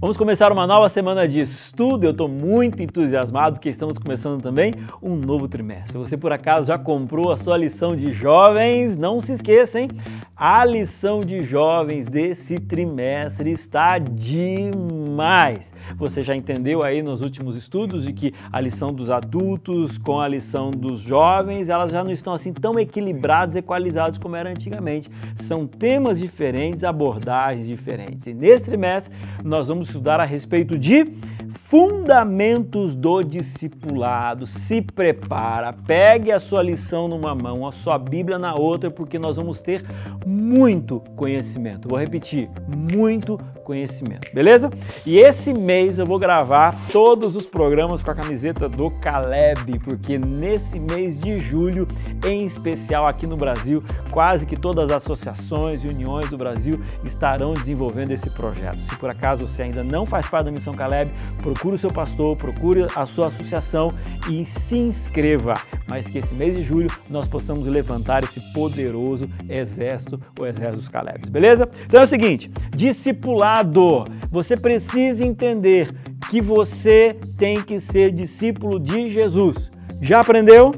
Vamos começar uma nova semana de estudo. Eu estou muito entusiasmado porque estamos começando também um novo trimestre. Você por acaso já comprou a sua lição de jovens, não se esqueça, hein? A lição de jovens desse trimestre está demais. Você já entendeu aí nos últimos estudos de que a lição dos adultos com a lição dos jovens, elas já não estão assim tão equilibrados, equalizados como era antigamente. São temas diferentes, abordagens diferentes. E nesse trimestre nós vamos estudar a respeito de fundamentos do discipulado. Se prepara, pegue a sua lição numa mão, a sua Bíblia na outra, porque nós vamos ter muito conhecimento. Vou repetir, muito conhecimento, beleza? E esse mês eu vou gravar todos os programas com a camiseta do Caleb, porque nesse mês de julho, em especial aqui no Brasil, quase que todas as associações e uniões do Brasil estarão desenvolvendo esse projeto. Se por acaso você ainda não faz parte da Missão Caleb, procure o seu pastor, procure a sua associação e se inscreva. Mas que esse mês de julho nós possamos levantar esse poderoso exército, o exército dos Calebs, beleza? Então é o seguinte, discipular você precisa entender que você tem que ser discípulo de Jesus. Já aprendeu?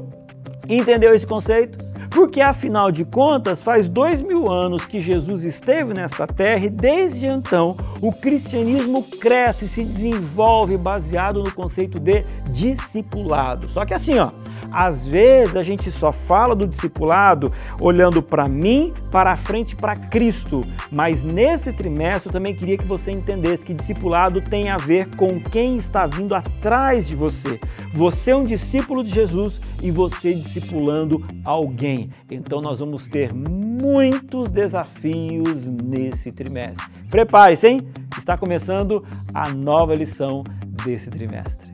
Entendeu esse conceito? Porque afinal de contas, faz dois mil anos que Jesus esteve nesta terra e desde então o cristianismo cresce e se desenvolve baseado no conceito de discipulado. Só que assim, ó, às vezes a gente só fala do discipulado olhando para mim, para frente, para Cristo. Mas nesse trimestre eu também queria que você entendesse que discipulado tem a ver com quem está vindo atrás de você. Você é um discípulo de Jesus e você discipulando alguém. Então nós vamos ter muitos desafios nesse trimestre. Prepare-se, hein? Está começando a nova lição desse trimestre.